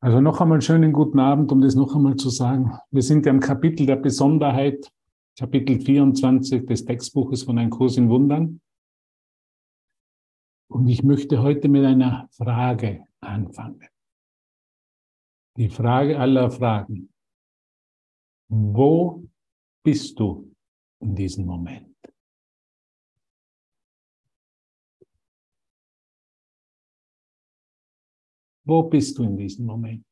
Also noch einmal schönen guten Abend, um das noch einmal zu sagen. Wir sind ja im Kapitel der Besonderheit, Kapitel 24 des Textbuches von Ein Kurs in Wundern. Und ich möchte heute mit einer Frage anfangen. Die Frage aller Fragen. Wo bist du in diesem Moment? Wo bist du in diesem Moment?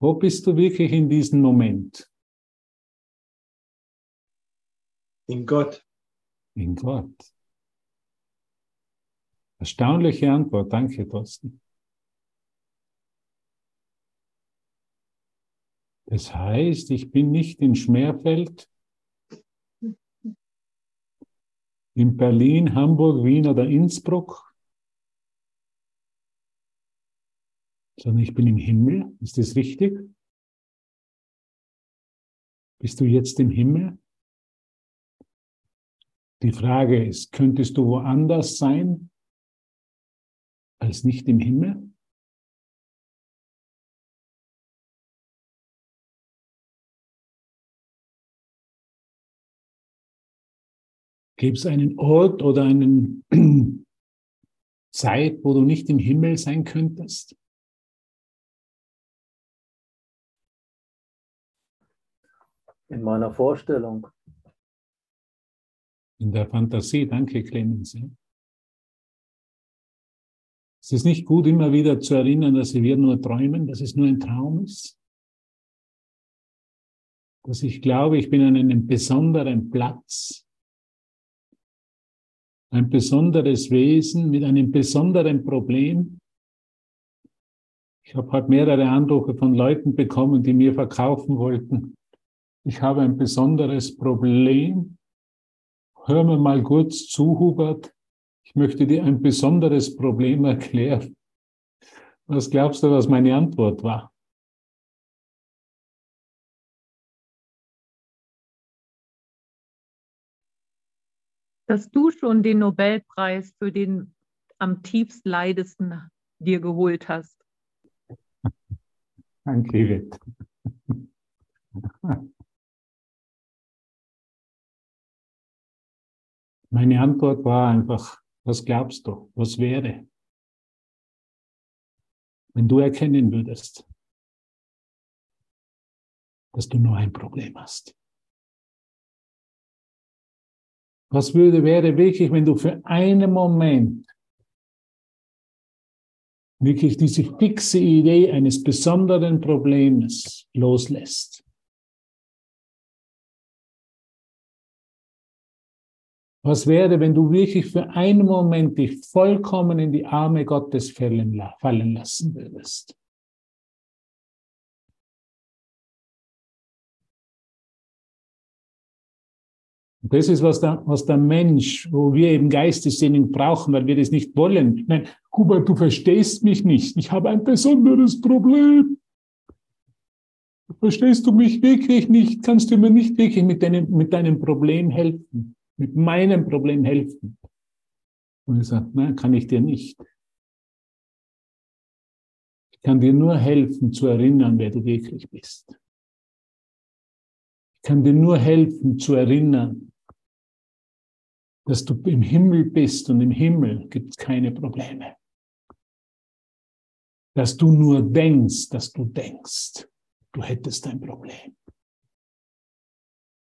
Wo bist du wirklich in diesem Moment? In Gott. In Gott. Erstaunliche Antwort. Danke, Thorsten. Das heißt, ich bin nicht in Schmerfeld, in Berlin, Hamburg, Wien oder Innsbruck, sondern ich bin im Himmel. Ist das richtig? Bist du jetzt im Himmel? Die Frage ist, könntest du woanders sein als nicht im Himmel? Gibt es einen Ort oder einen Zeit, wo du nicht im Himmel sein könntest? In meiner Vorstellung. In der Fantasie, danke Clemens. Es ist nicht gut, immer wieder zu erinnern, dass wir nur träumen, dass es nur ein Traum ist. Dass ich glaube, ich bin an einem besonderen Platz ein besonderes Wesen mit einem besonderen Problem. Ich habe halt mehrere Anrufe von Leuten bekommen, die mir verkaufen wollten. Ich habe ein besonderes Problem. Hör mir mal kurz zu, Hubert. Ich möchte dir ein besonderes Problem erklären. Was glaubst du, was meine Antwort war? Dass du schon den Nobelpreis für den am tiefst leidesten dir geholt hast. Danke, Ivet. Meine Antwort war einfach, was glaubst du, was wäre, wenn du erkennen würdest, dass du nur ein Problem hast? Was würde, wäre wirklich, wenn du für einen Moment wirklich diese fixe Idee eines besonderen Problems loslässt? Was wäre, wenn du wirklich für einen Moment dich vollkommen in die Arme Gottes fallen lassen würdest? Das ist, was der, was der Mensch, wo wir eben Geistessehnung brauchen, weil wir das nicht wollen. Nein, Hubert, du verstehst mich nicht. Ich habe ein besonderes Problem. Verstehst du mich wirklich nicht? Kannst du mir nicht wirklich mit deinem, mit deinem Problem helfen? Mit meinem Problem helfen? Und ich sage, nein, kann ich dir nicht. Ich kann dir nur helfen zu erinnern, wer du wirklich bist. Ich kann dir nur helfen zu erinnern, dass du im Himmel bist und im Himmel gibt es keine Probleme. Dass du nur denkst, dass du denkst, du hättest ein Problem.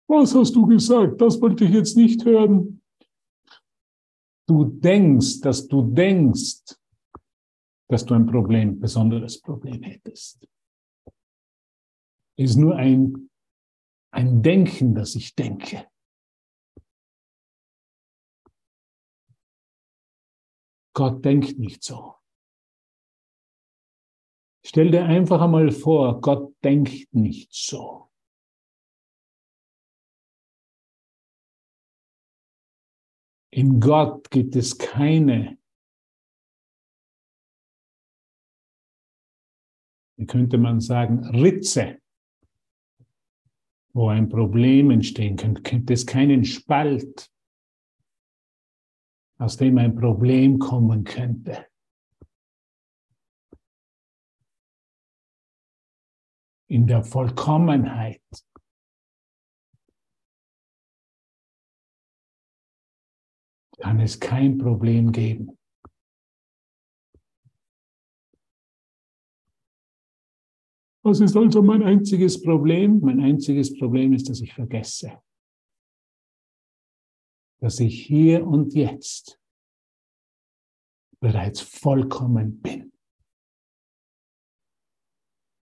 Was hast du gesagt? Das wollte ich jetzt nicht hören. Du denkst, dass du denkst, dass du ein Problem, besonderes Problem hättest. Es ist nur ein ein Denken, das ich denke. Gott denkt nicht so. Stell dir einfach einmal vor, Gott denkt nicht so. In Gott gibt es keine, wie könnte man sagen, Ritze, wo ein Problem entstehen könnte, gibt es keinen Spalt. Aus dem ein Problem kommen könnte. In der Vollkommenheit kann es kein Problem geben. Was ist also mein einziges Problem? Mein einziges Problem ist, dass ich vergesse, dass ich hier und jetzt bereits vollkommen bin.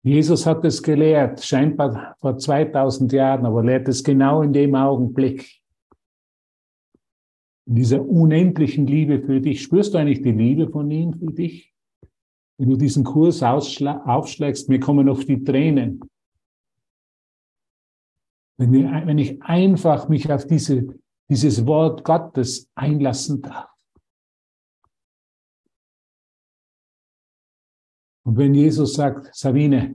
Jesus hat es gelehrt, scheinbar vor 2000 Jahren, aber lehrt es genau in dem Augenblick. In dieser unendlichen Liebe für dich. Spürst du eigentlich die Liebe von ihm für dich? Wenn du diesen Kurs aufschlägst, mir kommen oft die Tränen. Wenn, ich einfach mich auf diese, dieses Wort Gottes einlassen darf. Und wenn Jesus sagt, Sabine,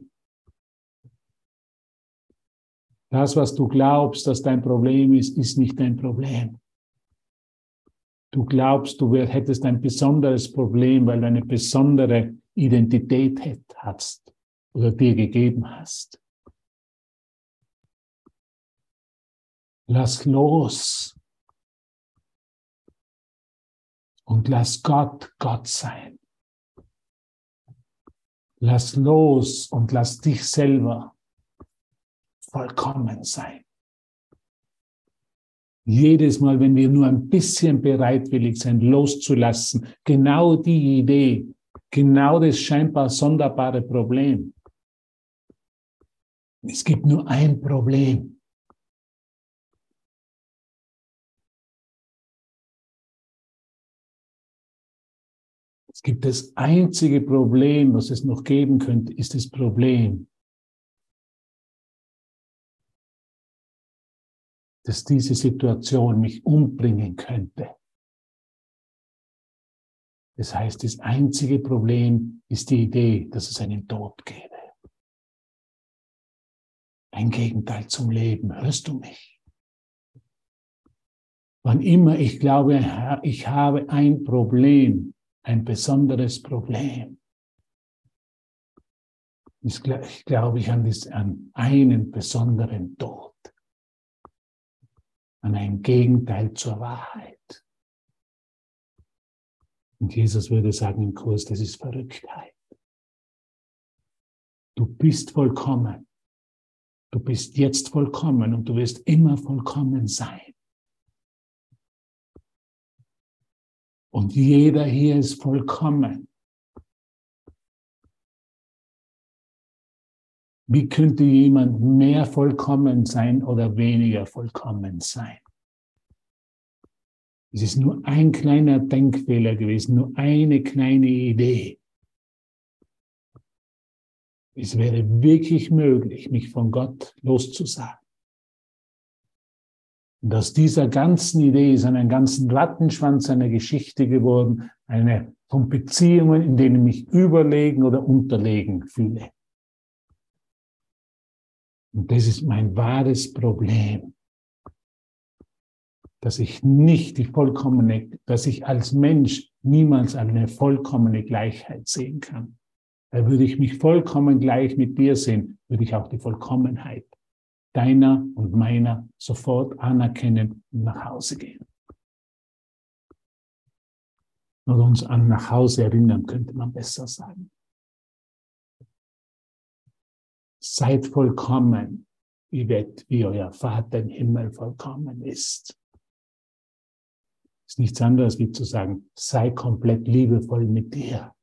das, was du glaubst, dass dein Problem ist, ist nicht dein Problem. Du glaubst, du hättest ein besonderes Problem, weil du eine besondere Identität hast oder dir gegeben hast. Lass los und lass Gott Gott sein. Lass los und lass dich selber vollkommen sein. Jedes Mal, wenn wir nur ein bisschen bereitwillig sind, loszulassen, genau die Idee, genau das scheinbar sonderbare Problem. Es gibt nur ein Problem. Gibt das einzige Problem, was es noch geben könnte, ist das Problem, dass diese Situation mich umbringen könnte. Das heißt, das einzige Problem ist die Idee, dass es einen Tod gäbe. Ein Gegenteil zum Leben. Hörst du mich? Wann immer ich glaube, ich habe ein Problem, ein besonderes Problem, ich glaube ich an, an einen besonderen Tod, an ein Gegenteil zur Wahrheit. Und Jesus würde sagen im Kurs, das ist Verrücktheit. Du bist vollkommen. Du bist jetzt vollkommen und du wirst immer vollkommen sein. Und jeder hier ist vollkommen. Wie könnte jemand mehr vollkommen sein oder weniger vollkommen sein? Es ist nur ein kleiner Denkfehler gewesen, nur eine kleine Idee. Es wäre wirklich möglich, mich von Gott loszusagen. Und aus dieser ganzen Idee ist ein ganzen Rattenschwanz einer Geschichte geworden, eine von Beziehungen, in denen ich überlegen oder unterlegen fühle. Und das ist mein wahres Problem dass ich nicht die vollkommene, dass ich als Mensch niemals eine vollkommene Gleichheit sehen kann. Da würde ich mich vollkommen gleich mit dir sehen, würde ich auch die Vollkommenheit deiner und meiner sofort anerkennen und nach Hause gehen. Oder uns an nach Hause erinnern, könnte man besser sagen. Seid vollkommen, wie euer Vater im Himmel vollkommen ist ist nichts anderes wie zu sagen, sei komplett liebevoll mit dir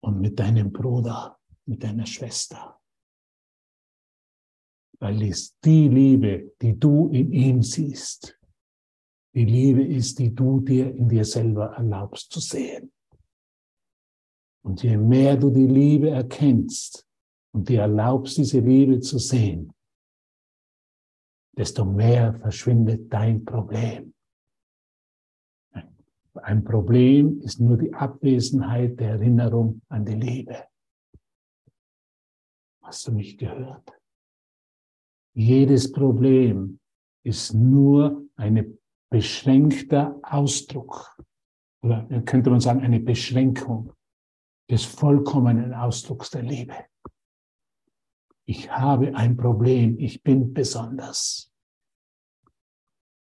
und mit deinem Bruder, mit deiner Schwester. Weil es die Liebe, die du in ihm siehst, die Liebe ist, die du dir in dir selber erlaubst zu sehen. Und je mehr du die Liebe erkennst und dir erlaubst, diese Liebe zu sehen, desto mehr verschwindet dein Problem. Ein Problem ist nur die Abwesenheit der Erinnerung an die Liebe. Hast du mich gehört? Jedes Problem ist nur eine beschränkter Ausdruck. Oder könnte man sagen, eine Beschränkung des vollkommenen Ausdrucks der Liebe. Ich habe ein Problem, ich bin besonders.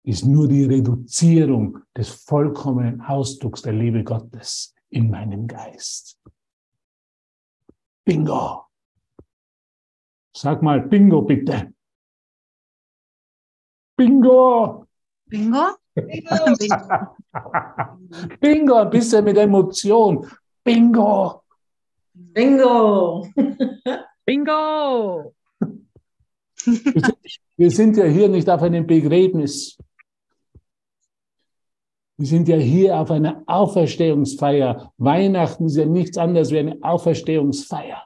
Ist nur die Reduzierung des vollkommenen Ausdrucks der Liebe Gottes in meinem Geist. Bingo. Sag mal Bingo bitte. Bingo. Bingo. Bingo. Bingo, ein bisschen mit Emotion. Bingo! Bingo! Bingo! Wir sind ja hier nicht auf einem Begräbnis. Wir sind ja hier auf einer Auferstehungsfeier. Weihnachten ist ja nichts anderes wie eine Auferstehungsfeier.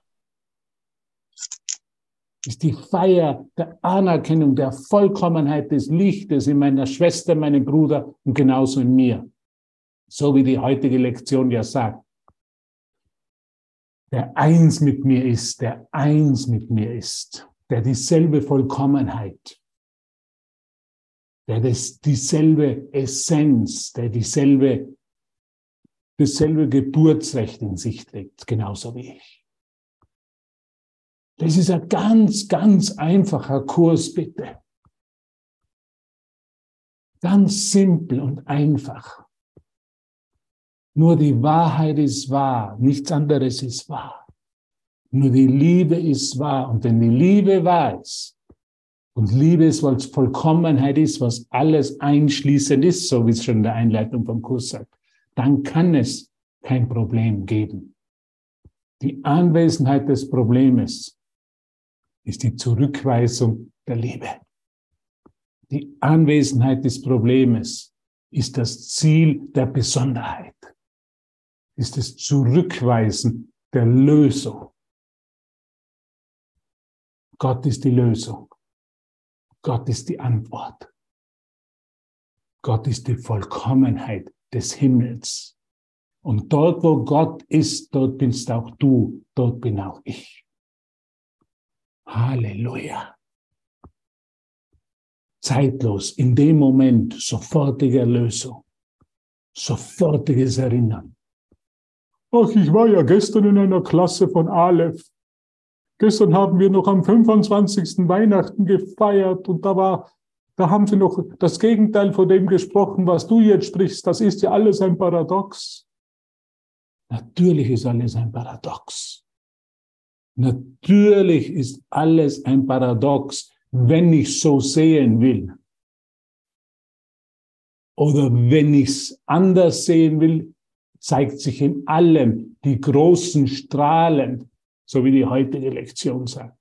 Ist die Feier der Anerkennung der Vollkommenheit des Lichtes in meiner Schwester, meinem Bruder und genauso in mir. So wie die heutige Lektion ja sagt der eins mit mir ist, der eins mit mir ist, der dieselbe Vollkommenheit, der das, dieselbe Essenz, der dieselbe, dasselbe Geburtsrecht in sich trägt, genauso wie ich. Das ist ein ganz, ganz einfacher Kurs, bitte. Ganz simpel und einfach. Nur die Wahrheit ist wahr, nichts anderes ist wahr. Nur die Liebe ist wahr. Und wenn die Liebe wahr ist, und Liebe ist, es Vollkommenheit ist, was alles einschließend ist, so wie es schon in der Einleitung vom Kurs sagt, dann kann es kein Problem geben. Die Anwesenheit des Problems ist die Zurückweisung der Liebe. Die Anwesenheit des Problems ist das Ziel der Besonderheit ist das Zurückweisen der Lösung. Gott ist die Lösung. Gott ist die Antwort. Gott ist die Vollkommenheit des Himmels. Und dort, wo Gott ist, dort bist auch du, dort bin auch ich. Halleluja. Zeitlos, in dem Moment, sofortige Erlösung, sofortiges Erinnern. Ach, ich war ja gestern in einer Klasse von Aleph. Gestern haben wir noch am 25. Weihnachten gefeiert und da war, da haben sie noch das Gegenteil von dem gesprochen, was du jetzt sprichst. Das ist ja alles ein Paradox. Natürlich ist alles ein Paradox. Natürlich ist alles ein Paradox, wenn ich so sehen will. Oder wenn ich es anders sehen will, zeigt sich in allem die großen Strahlen, so wie die heutige Lektion sagt.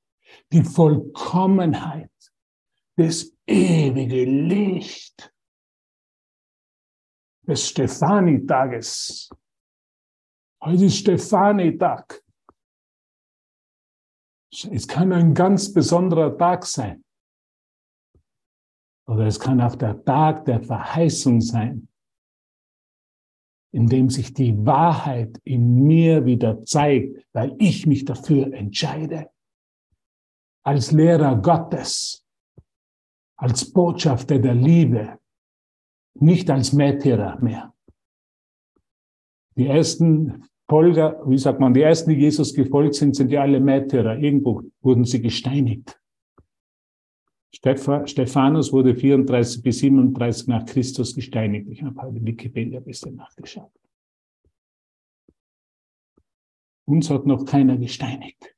Die Vollkommenheit, das ewige Licht des Stefani-Tages. Heute ist Stefani-Tag. Es kann ein ganz besonderer Tag sein. Oder es kann auch der Tag der Verheißung sein in dem sich die Wahrheit in mir wieder zeigt, weil ich mich dafür entscheide. Als Lehrer Gottes, als Botschafter der Liebe, nicht als Märtyrer mehr. Die ersten Folger, wie sagt man, die ersten, die Jesus gefolgt sind, sind ja alle Märtyrer. Irgendwo wurden sie gesteinigt. Stephanus wurde 34 bis 37 nach Christus gesteinigt. Ich habe heute Wikipedia ein bisschen nachgeschaut. Uns hat noch keiner gesteinigt.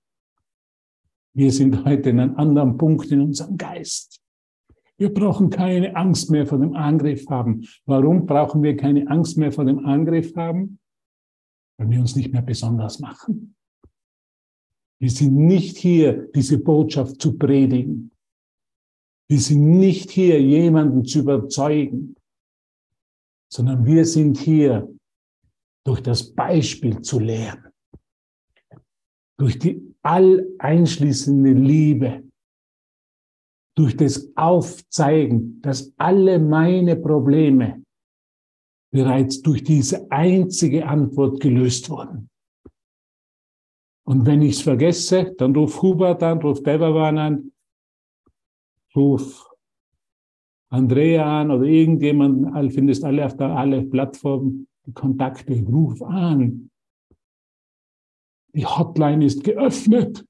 Wir sind heute in einem anderen Punkt in unserem Geist. Wir brauchen keine Angst mehr vor dem Angriff haben. Warum brauchen wir keine Angst mehr vor dem Angriff haben? Weil wir uns nicht mehr besonders machen. Wir sind nicht hier, diese Botschaft zu predigen. Wir sind nicht hier, jemanden zu überzeugen, sondern wir sind hier, durch das Beispiel zu lehren, durch die alleinschließende Liebe, durch das Aufzeigen, dass alle meine Probleme bereits durch diese einzige Antwort gelöst wurden. Und wenn ich es vergesse, dann ruf Hubert an, ruf Devavan an, ruf Andrea an oder irgendjemand, findest alle auf der alle Plattformen die Kontakte, ruf an. Die Hotline ist geöffnet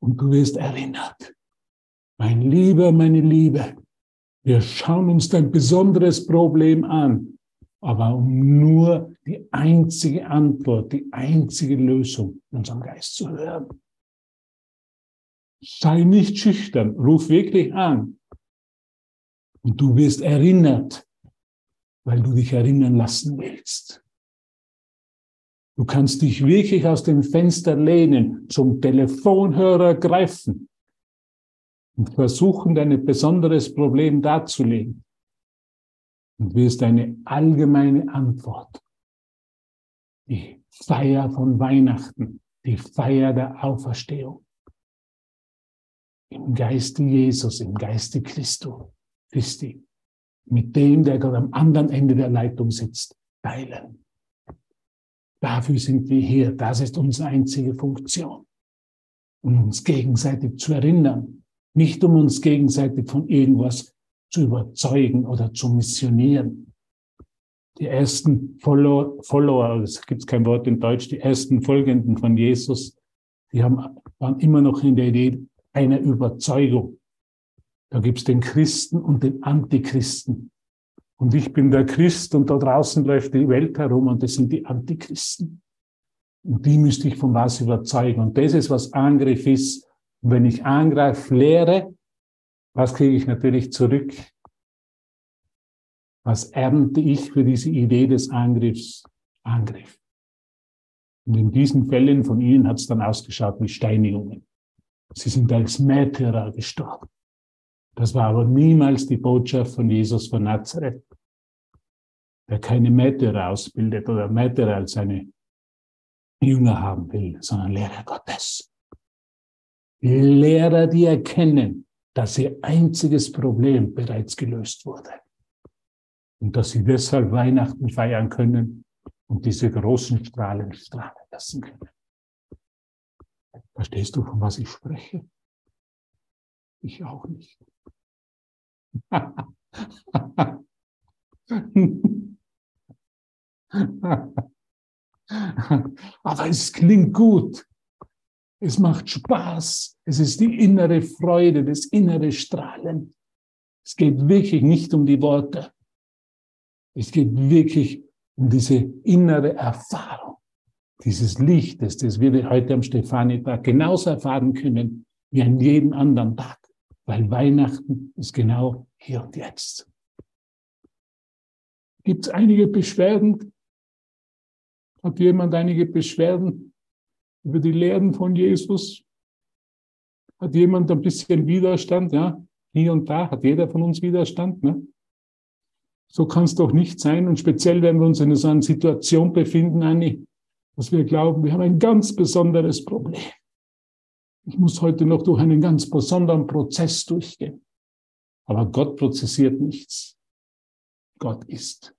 und du wirst erinnert. Mein Lieber, meine Liebe, wir schauen uns dein besonderes Problem an, aber um nur die einzige Antwort, die einzige Lösung in unserem Geist zu hören. Sei nicht schüchtern, ruf wirklich an. Und du wirst erinnert, weil du dich erinnern lassen willst. Du kannst dich wirklich aus dem Fenster lehnen, zum Telefonhörer greifen und versuchen, dein besonderes Problem darzulegen. Und wirst eine allgemeine Antwort, die Feier von Weihnachten, die Feier der Auferstehung, im Geiste Jesus, im Geiste Christus, Christi, mit dem, der gerade am anderen Ende der Leitung sitzt, teilen. Dafür sind wir hier. Das ist unsere einzige Funktion. Um uns gegenseitig zu erinnern. Nicht um uns gegenseitig von irgendwas zu überzeugen oder zu missionieren. Die ersten Follower, Follower es gibt kein Wort in Deutsch, die ersten Folgenden von Jesus, die haben, waren immer noch in der Idee, einer Überzeugung. Da gibt's den Christen und den Antichristen. Und ich bin der Christ und da draußen läuft die Welt herum und das sind die Antichristen. Und die müsste ich von was überzeugen. Und das ist, was Angriff ist. Und wenn ich angreife, lehre, was kriege ich natürlich zurück? Was ernte ich für diese Idee des Angriffs? Angriff. Und in diesen Fällen von Ihnen hat es dann ausgeschaut wie Steinigungen. Sie sind als Märtyrer gestorben. Das war aber niemals die Botschaft von Jesus von Nazareth, der keine Märtyrer ausbildet oder Märtyrer als seine Jünger haben will, sondern Lehrer Gottes. Lehrer, die erkennen, dass ihr einziges Problem bereits gelöst wurde. Und dass sie deshalb Weihnachten feiern können und diese großen Strahlen strahlen lassen können. Verstehst du, von was ich spreche? Ich auch nicht. Aber es klingt gut. Es macht Spaß. Es ist die innere Freude, das innere Strahlen. Es geht wirklich nicht um die Worte. Es geht wirklich um diese innere Erfahrung dieses Lichtes, das wir heute am Stefanitag genauso erfahren können wie an jedem anderen Tag, weil Weihnachten ist genau hier und jetzt. Gibt es einige Beschwerden? Hat jemand einige Beschwerden über die Lehren von Jesus? Hat jemand ein bisschen Widerstand? Ja, hier und da hat jeder von uns Widerstand. Ne? So kann es doch nicht sein. Und speziell, wenn wir uns in so einer Situation befinden, Anni, dass wir glauben, wir haben ein ganz besonderes Problem. Ich muss heute noch durch einen ganz besonderen Prozess durchgehen. Aber Gott prozessiert nichts. Gott ist.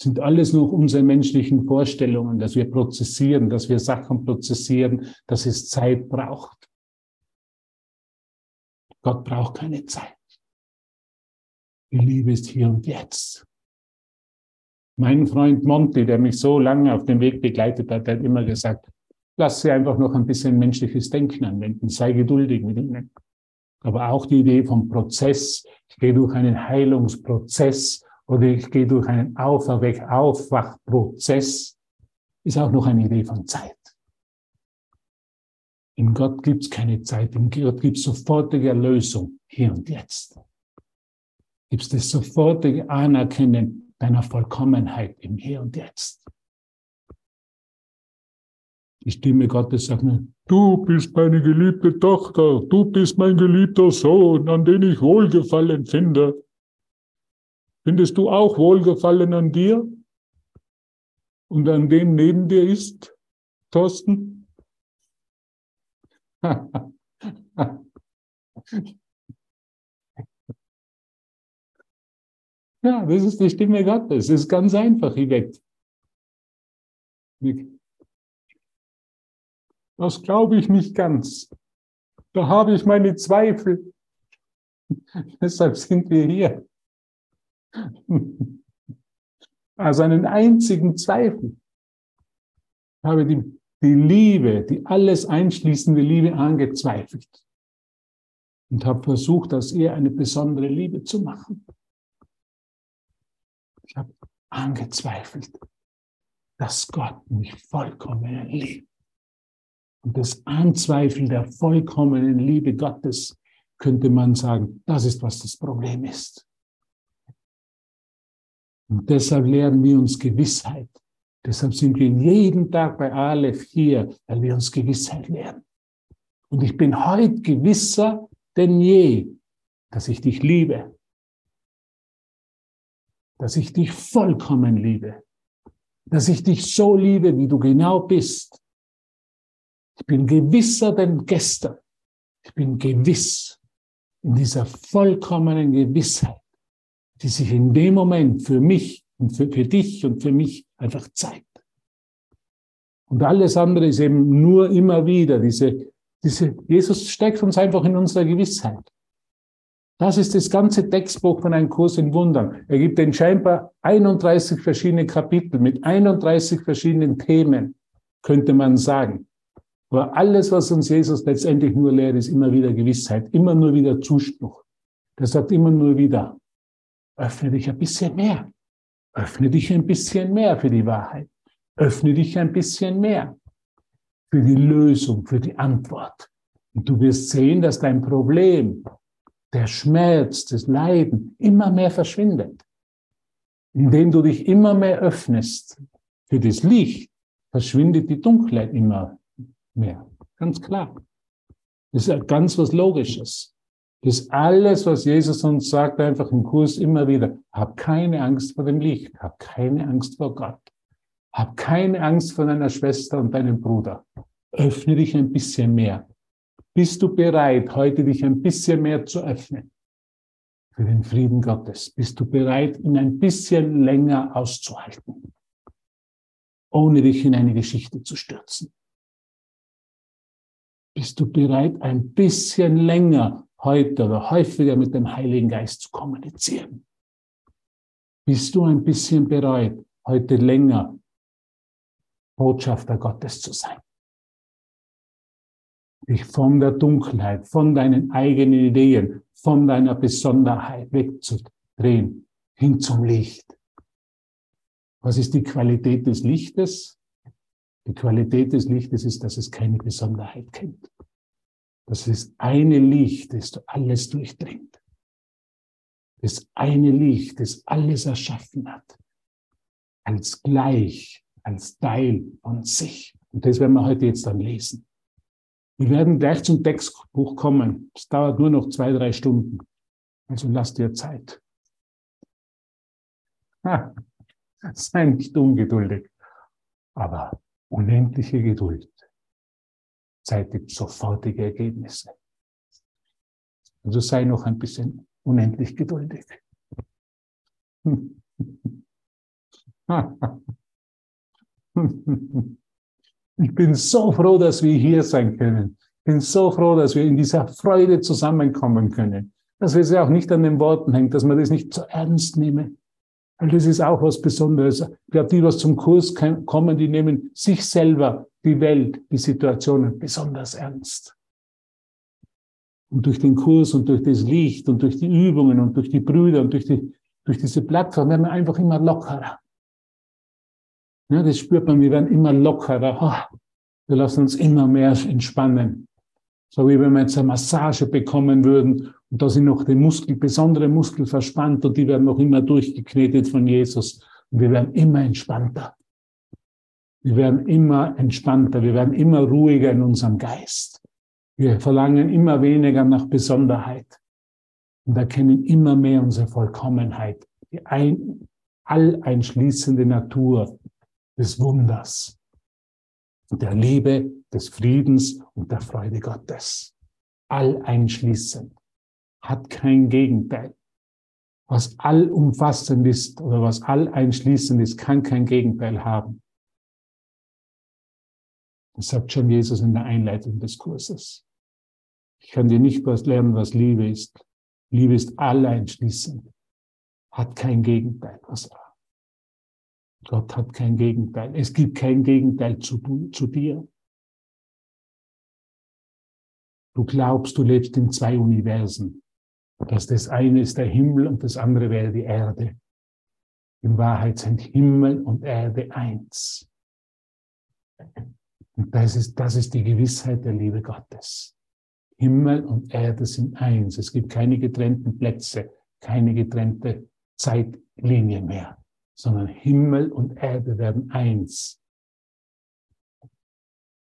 Sind alles noch unsere menschlichen Vorstellungen, dass wir prozessieren, dass wir Sachen prozessieren, dass es Zeit braucht. Gott braucht keine Zeit. Die Liebe ist hier und jetzt. Mein Freund Monty, der mich so lange auf dem Weg begleitet hat, hat immer gesagt, lass sie einfach noch ein bisschen menschliches Denken anwenden, sei geduldig mit ihnen. Aber auch die Idee vom Prozess, ich gehe durch einen Heilungsprozess oder ich gehe durch einen Auferweck, Aufwachprozess, ist auch noch eine Idee von Zeit. In Gott gibt es keine Zeit, in Gott gibt es sofortige Erlösung, hier und jetzt. Gibt es das sofortige Anerkennen, deiner Vollkommenheit im Hier und Jetzt. Die Stimme Gottes sagt mir, du bist meine geliebte Tochter, du bist mein geliebter Sohn, an den ich Wohlgefallen finde. Findest du auch Wohlgefallen an dir? Und an dem neben dir ist, Thorsten? Ja, das ist die Stimme Gottes. Es ist ganz einfach, Yvette. Das glaube ich nicht ganz. Da habe ich meine Zweifel. Deshalb sind wir hier. Also einen einzigen Zweifel. Ich habe die, die Liebe, die alles einschließende Liebe angezweifelt und habe versucht, aus ihr eine besondere Liebe zu machen. Ich habe angezweifelt, dass Gott mich vollkommen liebt. Und das Anzweifeln der vollkommenen Liebe Gottes könnte man sagen, das ist, was das Problem ist. Und deshalb lernen wir uns Gewissheit. Deshalb sind wir jeden Tag bei Aleph hier, weil wir uns Gewissheit lernen. Und ich bin heute gewisser denn je, dass ich dich liebe. Dass ich dich vollkommen liebe. Dass ich dich so liebe, wie du genau bist. Ich bin gewisser denn gestern. Ich bin gewiss in dieser vollkommenen Gewissheit, die sich in dem Moment für mich und für, für dich und für mich einfach zeigt. Und alles andere ist eben nur immer wieder diese, diese, Jesus steckt uns einfach in unserer Gewissheit. Das ist das ganze Textbuch von einem Kurs in Wundern. Er gibt den scheinbar 31 verschiedene Kapitel mit 31 verschiedenen Themen, könnte man sagen. Aber alles, was uns Jesus letztendlich nur lehrt, ist immer wieder Gewissheit, immer nur wieder Zuspruch. Der sagt immer nur wieder, öffne dich ein bisschen mehr. Öffne dich ein bisschen mehr für die Wahrheit. Öffne dich ein bisschen mehr für die Lösung, für die Antwort. Und du wirst sehen, dass dein Problem, der Schmerz, das Leiden immer mehr verschwindet. Indem du dich immer mehr öffnest für das Licht, verschwindet die Dunkelheit immer mehr. Ganz klar. Das ist ganz was Logisches. Das alles, was Jesus uns sagt, einfach im Kurs immer wieder. Hab keine Angst vor dem Licht. Hab keine Angst vor Gott. Hab keine Angst vor deiner Schwester und deinem Bruder. Öffne dich ein bisschen mehr. Bist du bereit, heute dich ein bisschen mehr zu öffnen für den Frieden Gottes? Bist du bereit, ihn ein bisschen länger auszuhalten, ohne dich in eine Geschichte zu stürzen? Bist du bereit, ein bisschen länger heute oder häufiger mit dem Heiligen Geist zu kommunizieren? Bist du ein bisschen bereit, heute länger Botschafter Gottes zu sein? Dich von der Dunkelheit, von deinen eigenen Ideen, von deiner Besonderheit wegzudrehen, hin zum Licht. Was ist die Qualität des Lichtes? Die Qualität des Lichtes ist, dass es keine Besonderheit kennt. Das ist eine Licht, das alles durchdringt. Das eine Licht, das alles erschaffen hat. Als gleich, als Teil von sich. Und das werden wir heute jetzt dann lesen. Wir werden gleich zum Textbuch kommen. Es dauert nur noch zwei, drei Stunden. Also lass dir Zeit. Ha, sei nicht ungeduldig. Aber unendliche Geduld zeitigt sofortige Ergebnisse. Also sei noch ein bisschen unendlich geduldig. Ich bin so froh, dass wir hier sein können. Ich bin so froh, dass wir in dieser Freude zusammenkommen können. Dass es ja auch nicht an den Worten hängt, dass man das nicht zu ernst nehme. Weil das ist auch was Besonderes. Glaube, die, was zum Kurs kommen, die nehmen sich selber, die Welt, die Situationen besonders ernst. Und durch den Kurs und durch das Licht und durch die Übungen und durch die Brüder und durch, die, durch diese Plattform werden wir einfach immer lockerer. Ja, das spürt man, wir werden immer lockerer. Wir lassen uns immer mehr entspannen. So wie wenn wir jetzt eine Massage bekommen würden und da sind noch die Muskel, besondere Muskel verspannt und die werden noch immer durchgeknetet von Jesus. Und wir werden immer entspannter. Wir werden immer entspannter. Wir werden immer ruhiger in unserem Geist. Wir verlangen immer weniger nach Besonderheit und erkennen immer mehr unsere Vollkommenheit, die ein, alleinschließende Natur des Wunders, der Liebe, des Friedens und der Freude Gottes. Alleinschließend hat kein Gegenteil. Was allumfassend ist oder was alleinschließend ist, kann kein Gegenteil haben. Das sagt schon Jesus in der Einleitung des Kurses. Ich kann dir nicht was lernen, was Liebe ist. Liebe ist alleinschließend, hat kein Gegenteil. Was Gott hat kein Gegenteil. Es gibt kein Gegenteil zu, zu dir. Du glaubst, du lebst in zwei Universen. Dass das eine ist der Himmel und das andere wäre die Erde. In Wahrheit sind Himmel und Erde eins. Und das ist, das ist die Gewissheit der Liebe Gottes. Himmel und Erde sind eins. Es gibt keine getrennten Plätze, keine getrennte Zeitlinie mehr sondern Himmel und Erde werden eins.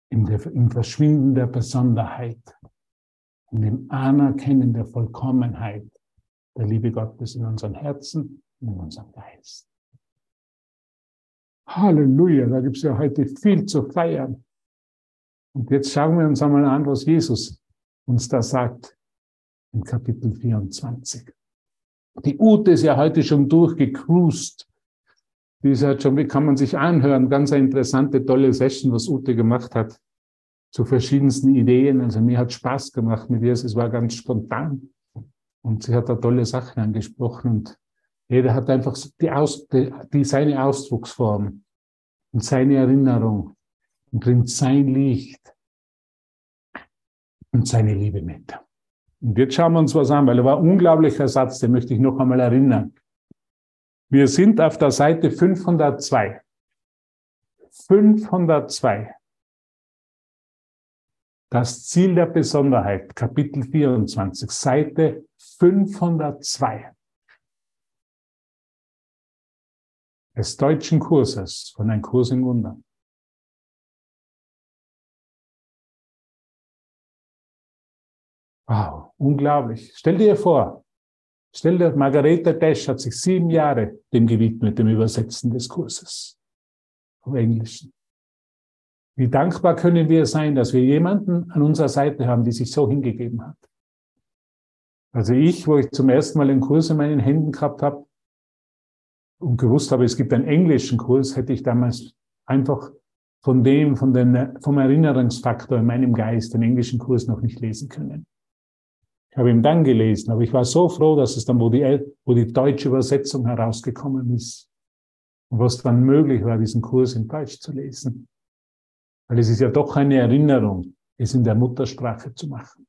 In der, Im Verschwinden der Besonderheit, in dem Anerkennen der Vollkommenheit der Liebe Gottes in unseren Herzen und in unserem Geist. Halleluja, da gibt es ja heute viel zu feiern. Und jetzt schauen wir uns einmal an, was Jesus uns da sagt im Kapitel 24. Die Ute ist ja heute schon durchgecruised die ist halt schon, wie kann man sich anhören, ganz eine interessante, tolle Session, was Ute gemacht hat, zu verschiedensten Ideen. Also mir hat Spaß gemacht mit ihr, es war ganz spontan. Und sie hat da tolle Sachen angesprochen und jeder hat einfach die, Aus, die, die seine Ausdrucksform und seine Erinnerung und bringt sein Licht und seine Liebe mit. Und jetzt schauen wir uns was an, weil er war ein unglaublicher Satz, den möchte ich noch einmal erinnern. Wir sind auf der Seite 502. 502. Das Ziel der Besonderheit, Kapitel 24, Seite 502 des deutschen Kurses von Ein Kurs in Wundern. Wow, unglaublich. Stell dir vor, Stell dir, Margarete Tesch hat sich sieben Jahre dem gewidmet, dem Übersetzen des Kurses vom Englischen. Wie dankbar können wir sein, dass wir jemanden an unserer Seite haben, die sich so hingegeben hat. Also ich, wo ich zum ersten Mal einen Kurs in meinen Händen gehabt habe und gewusst habe, es gibt einen englischen Kurs, hätte ich damals einfach von dem, von den, vom Erinnerungsfaktor in meinem Geist den englischen Kurs noch nicht lesen können. Ich habe ihn dann gelesen, aber ich war so froh, dass es dann, wo die, wo die deutsche Übersetzung herausgekommen ist, und was dann möglich war, diesen Kurs in Deutsch zu lesen. Weil es ist ja doch eine Erinnerung, es in der Muttersprache zu machen.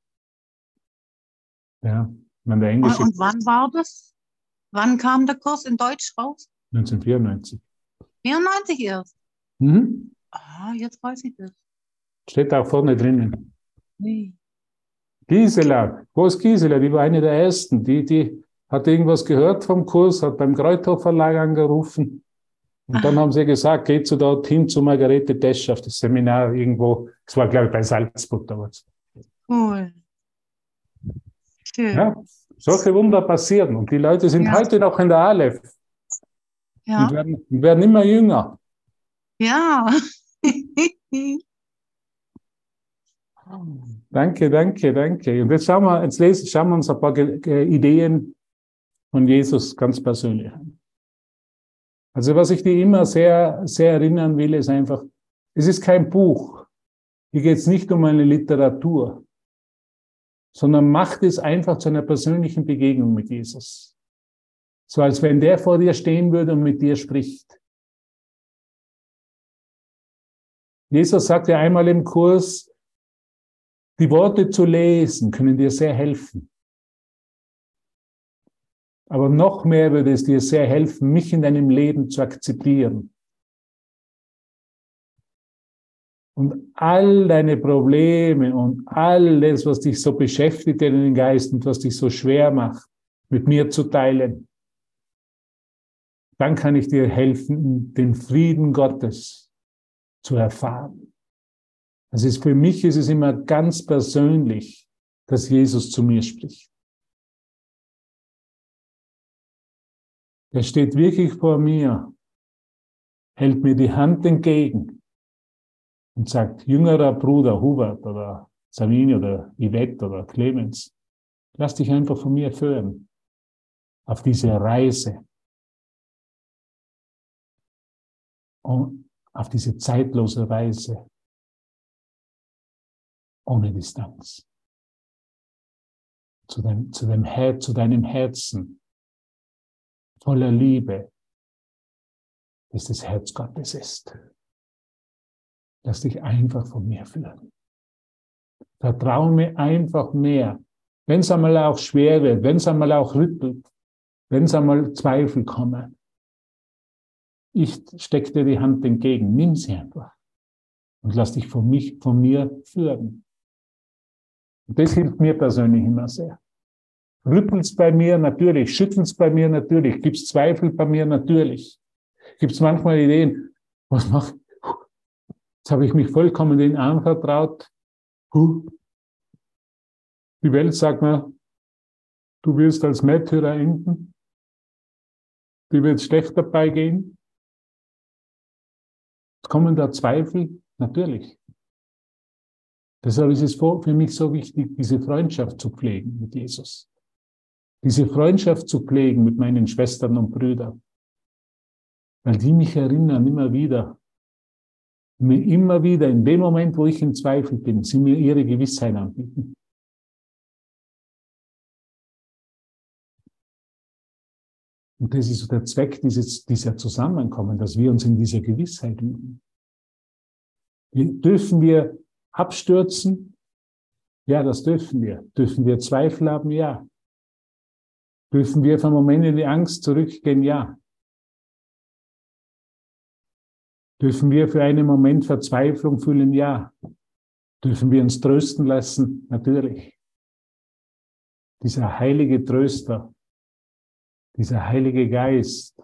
Ja, wenn der Englische. Und wann war das? Wann kam der Kurs in Deutsch raus? 1994. 94 erst? Mhm. Ah, jetzt weiß ich das. Steht auch vorne drinnen. Nee. Gisela, wo ist Gisela? Die war eine der ersten. Die, die hat irgendwas gehört vom Kurs, hat beim Kräuter Verlag angerufen. Und dann haben sie gesagt, geht zu dorthin zu Margarete Desch auf das Seminar irgendwo. Es war, glaube ich, bei Salzburg damals. Cool. Schön. Ja, solche Wunder passieren. Und die Leute sind ja. heute noch in der Aleph. Ja. Und werden, werden immer jünger. Ja. Danke, danke, danke. Und jetzt schauen wir, jetzt lesen, schauen wir uns ein paar Ideen von Jesus ganz persönlich an. Also was ich dir immer sehr, sehr erinnern will, ist einfach, es ist kein Buch. Hier geht es nicht um eine Literatur, sondern macht es einfach zu einer persönlichen Begegnung mit Jesus. So als wenn der vor dir stehen würde und mit dir spricht. Jesus sagt ja einmal im Kurs, die Worte zu lesen können dir sehr helfen. Aber noch mehr würde es dir sehr helfen, mich in deinem Leben zu akzeptieren. Und all deine Probleme und alles, was dich so beschäftigt in den Geist und was dich so schwer macht, mit mir zu teilen, dann kann ich dir helfen, den Frieden Gottes zu erfahren. Also ist, für mich ist es immer ganz persönlich, dass Jesus zu mir spricht. Er steht wirklich vor mir, hält mir die Hand entgegen und sagt, jüngerer Bruder Hubert oder Savini oder Yvette oder Clemens, lass dich einfach von mir führen auf diese Reise. Und auf diese zeitlose Reise. Ohne Distanz. zu, dein, zu, dem zu deinem Herzen voller Liebe, dass das Herz Gottes ist. Lass dich einfach von mir führen. Vertraue mir einfach mehr. Wenn es einmal auch schwer wird, wenn es einmal auch rüttelt, wenn es einmal Zweifel kommen. Ich stecke dir die Hand entgegen. Nimm sie einfach. Und lass dich von, mich, von mir führen. Und das hilft mir persönlich immer sehr. Rüttelt's bei mir? Natürlich. Schüttelt's bei mir? Natürlich. Gibt's Zweifel bei mir? Natürlich. Gibt's manchmal Ideen? Was macht? Jetzt habe ich mich vollkommen den anvertraut. Die Welt sagt mir, du wirst als Märtyrer enden. Die wird schlecht dabei gehen. Kommen da Zweifel? Natürlich. Deshalb ist es für mich so wichtig, diese Freundschaft zu pflegen mit Jesus. Diese Freundschaft zu pflegen mit meinen Schwestern und Brüdern. Weil die mich erinnern immer wieder, mir immer wieder in dem Moment, wo ich in Zweifel bin, sie mir ihre Gewissheit anbieten. Und das ist so der Zweck dieses, dieser Zusammenkommen, dass wir uns in dieser Gewissheit üben. Dürfen wir abstürzen? Ja, das dürfen wir. Dürfen wir Zweifel haben? Ja. Dürfen wir für einen Moment in die Angst zurückgehen? Ja. Dürfen wir für einen Moment Verzweiflung fühlen? Ja. Dürfen wir uns trösten lassen? Natürlich. Dieser heilige Tröster, dieser heilige Geist,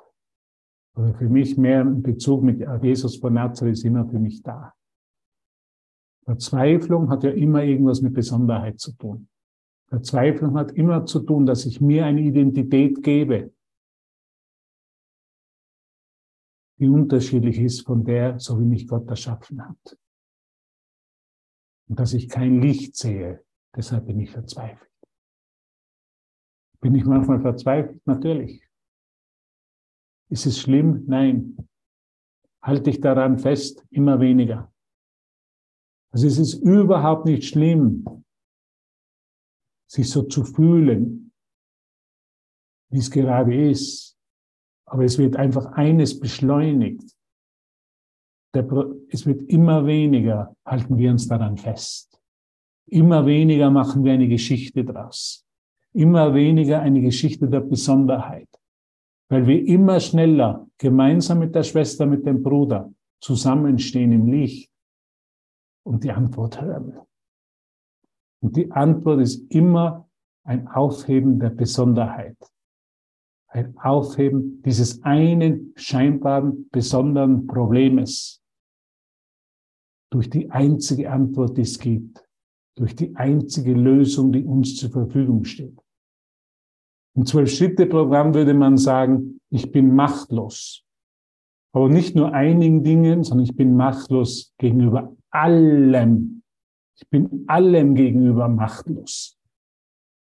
oder für mich mehr in Bezug mit Jesus von Nazareth ist immer für mich da. Verzweiflung hat ja immer irgendwas mit Besonderheit zu tun. Verzweiflung hat immer zu tun, dass ich mir eine Identität gebe, die unterschiedlich ist von der, so wie mich Gott erschaffen hat. Und dass ich kein Licht sehe, deshalb bin ich verzweifelt. Bin ich manchmal verzweifelt? Natürlich. Ist es schlimm? Nein. Halte ich daran fest? Immer weniger. Also es ist überhaupt nicht schlimm, sich so zu fühlen, wie es gerade ist. Aber es wird einfach eines beschleunigt. es wird immer weniger, halten wir uns daran fest. Immer weniger machen wir eine Geschichte draus. Immer weniger eine Geschichte der Besonderheit. Weil wir immer schneller gemeinsam mit der Schwester, mit dem Bruder zusammenstehen im Licht und die Antwort hören. Und die Antwort ist immer ein Aufheben der Besonderheit. Ein Aufheben dieses einen scheinbaren besonderen Problems durch die einzige Antwort, die es gibt, durch die einzige Lösung, die uns zur Verfügung steht. Im Zwölf-Schritte-Programm würde man sagen, ich bin machtlos. Aber nicht nur einigen Dingen, sondern ich bin machtlos gegenüber allem, ich bin allem gegenüber machtlos.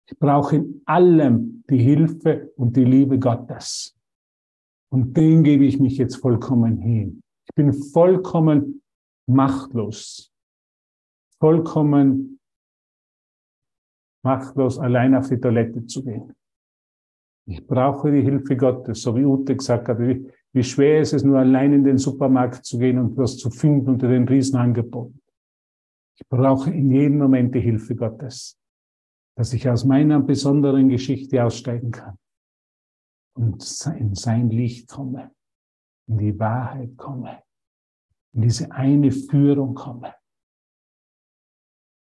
Ich brauche in allem die Hilfe und die Liebe Gottes. Und dem gebe ich mich jetzt vollkommen hin. Ich bin vollkommen machtlos. Vollkommen machtlos, allein auf die Toilette zu gehen. Ich brauche die Hilfe Gottes, so wie Ute gesagt hat. Wie, wie schwer ist es nur allein in den Supermarkt zu gehen und was zu finden unter den Riesenangeboten. Ich brauche in jedem Moment die Hilfe Gottes, dass ich aus meiner besonderen Geschichte aussteigen kann und in sein Licht komme, in die Wahrheit komme, in diese eine Führung komme.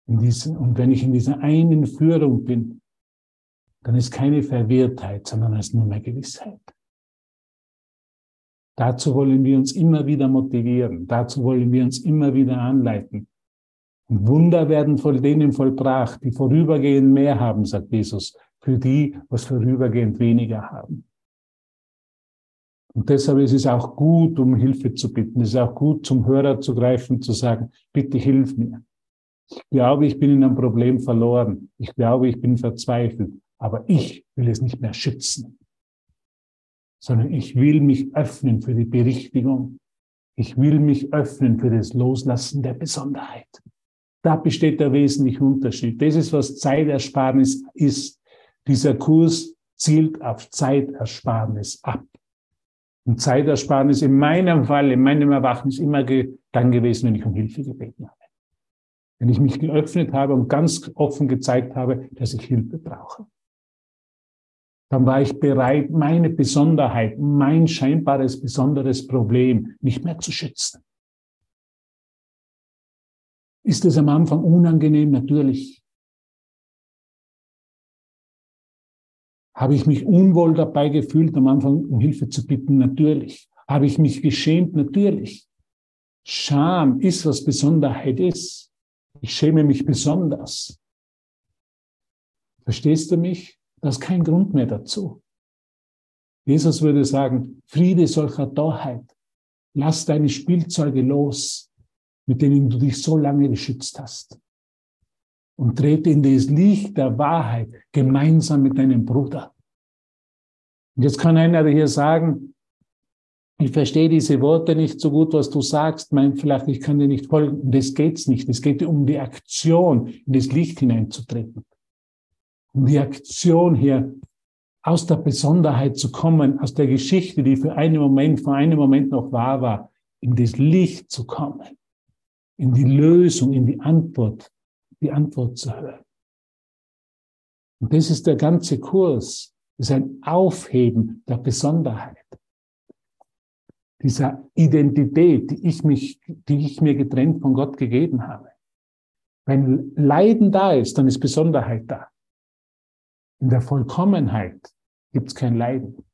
In diesen, und wenn ich in dieser einen Führung bin, dann ist keine Verwirrtheit, sondern es ist nur mehr Gewissheit. Dazu wollen wir uns immer wieder motivieren. Dazu wollen wir uns immer wieder anleiten. Und Wunder werden von denen vollbracht, die vorübergehend mehr haben, sagt Jesus, für die, was vorübergehend weniger haben. Und deshalb ist es auch gut, um Hilfe zu bitten. Es ist auch gut, zum Hörer zu greifen, zu sagen, bitte hilf mir. Ich glaube, ich bin in einem Problem verloren. Ich glaube, ich bin verzweifelt. Aber ich will es nicht mehr schützen, sondern ich will mich öffnen für die Berichtigung. Ich will mich öffnen für das Loslassen der Besonderheit. Da besteht der wesentliche Unterschied. Das ist, was Zeitersparnis ist. Dieser Kurs zielt auf Zeitersparnis ab. Und Zeitersparnis in meinem Fall, in meinem Erwachen ist immer dann gewesen, wenn ich um Hilfe gebeten habe. Wenn ich mich geöffnet habe und ganz offen gezeigt habe, dass ich Hilfe brauche. Dann war ich bereit, meine Besonderheit, mein scheinbares besonderes Problem nicht mehr zu schützen. Ist es am Anfang unangenehm? Natürlich. Habe ich mich unwohl dabei gefühlt, am Anfang um Hilfe zu bitten? Natürlich. Habe ich mich geschämt? Natürlich. Scham ist, was Besonderheit ist. Ich schäme mich besonders. Verstehst du mich? Da ist kein Grund mehr dazu. Jesus würde sagen, Friede solcher Torheit. Lass deine Spielzeuge los, mit denen du dich so lange geschützt hast. Und trete in das Licht der Wahrheit gemeinsam mit deinem Bruder. Und jetzt kann einer hier sagen, ich verstehe diese Worte nicht so gut, was du sagst, mein, vielleicht ich kann dir nicht folgen. Das geht's nicht. Es geht um die Aktion, in das Licht hineinzutreten. Um die Aktion hier aus der Besonderheit zu kommen, aus der Geschichte, die für einen Moment, für einen Moment noch wahr war, in das Licht zu kommen, in die Lösung, in die Antwort, die Antwort zu hören. Und das ist der ganze Kurs, das ist ein Aufheben der Besonderheit dieser Identität, die ich mich, die ich mir getrennt von Gott gegeben habe. Wenn Leiden da ist, dann ist Besonderheit da. In der Vollkommenheit gibt es kein Leiden.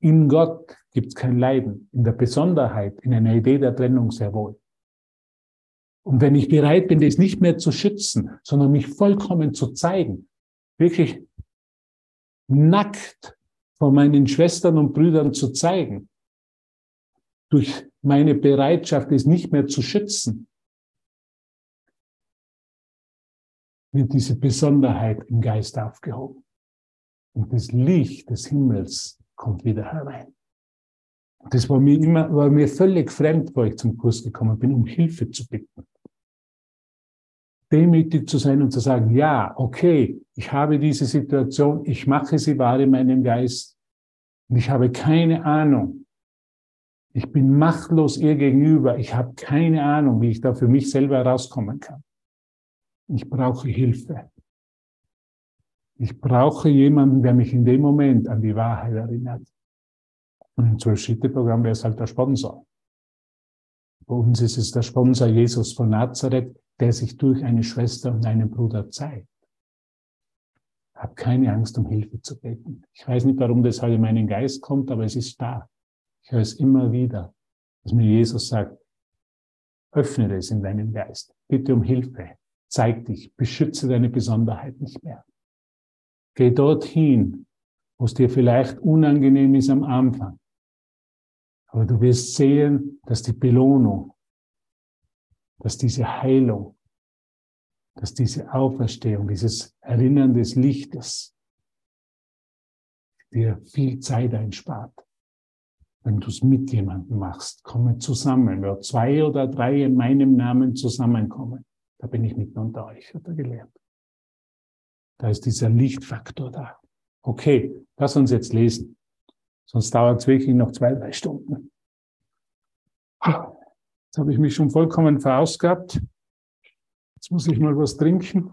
In Gott gibt es kein Leiden. In der Besonderheit, in einer Idee der Trennung sehr wohl. Und wenn ich bereit bin, das nicht mehr zu schützen, sondern mich vollkommen zu zeigen, wirklich nackt vor meinen Schwestern und Brüdern zu zeigen, durch meine Bereitschaft, es nicht mehr zu schützen, wird diese Besonderheit im Geist aufgehoben. Und das Licht des Himmels kommt wieder herein. Das war mir immer, war mir völlig fremd, wo ich zum Kurs gekommen bin, um Hilfe zu bitten. Demütig zu sein und zu sagen, ja, okay, ich habe diese Situation, ich mache sie wahr in meinem Geist und ich habe keine Ahnung, ich bin machtlos ihr gegenüber. Ich habe keine Ahnung, wie ich da für mich selber herauskommen kann. Ich brauche Hilfe. Ich brauche jemanden, der mich in dem Moment an die Wahrheit erinnert. Und im Zwölf-Schritte-Programm wäre es halt der Sponsor. Bei uns ist es der Sponsor Jesus von Nazareth, der sich durch eine Schwester und einen Bruder zeigt. Habe keine Angst, um Hilfe zu beten. Ich weiß nicht, warum das halt in meinen Geist kommt, aber es ist da. Ich höre es immer wieder, dass mir Jesus sagt, öffne es in deinem Geist. Bitte um Hilfe. Zeig dich. Beschütze deine Besonderheit nicht mehr. Geh dorthin, wo es dir vielleicht unangenehm ist am Anfang. Aber du wirst sehen, dass die Belohnung, dass diese Heilung, dass diese Auferstehung, dieses Erinnern des Lichtes dir viel Zeit einspart wenn du es mit jemandem machst, komme zusammen. Wer zwei oder drei in meinem Namen zusammenkommen, da bin ich mitten unter euch, hat er gelernt. Da ist dieser Lichtfaktor da. Okay, lass uns jetzt lesen. Sonst dauert es wirklich noch zwei, drei Stunden. Jetzt habe ich mich schon vollkommen verausgabt. Jetzt muss ich mal was trinken.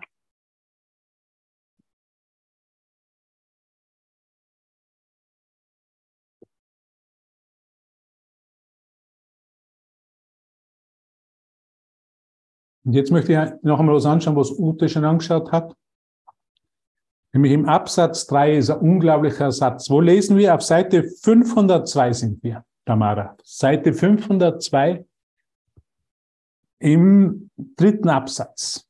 Und jetzt möchte ich noch einmal was anschauen, was Ute schon angeschaut hat. Nämlich im Absatz 3 ist ein unglaublicher Satz. Wo lesen wir? Auf Seite 502 sind wir, Tamara. Seite 502 im dritten Absatz.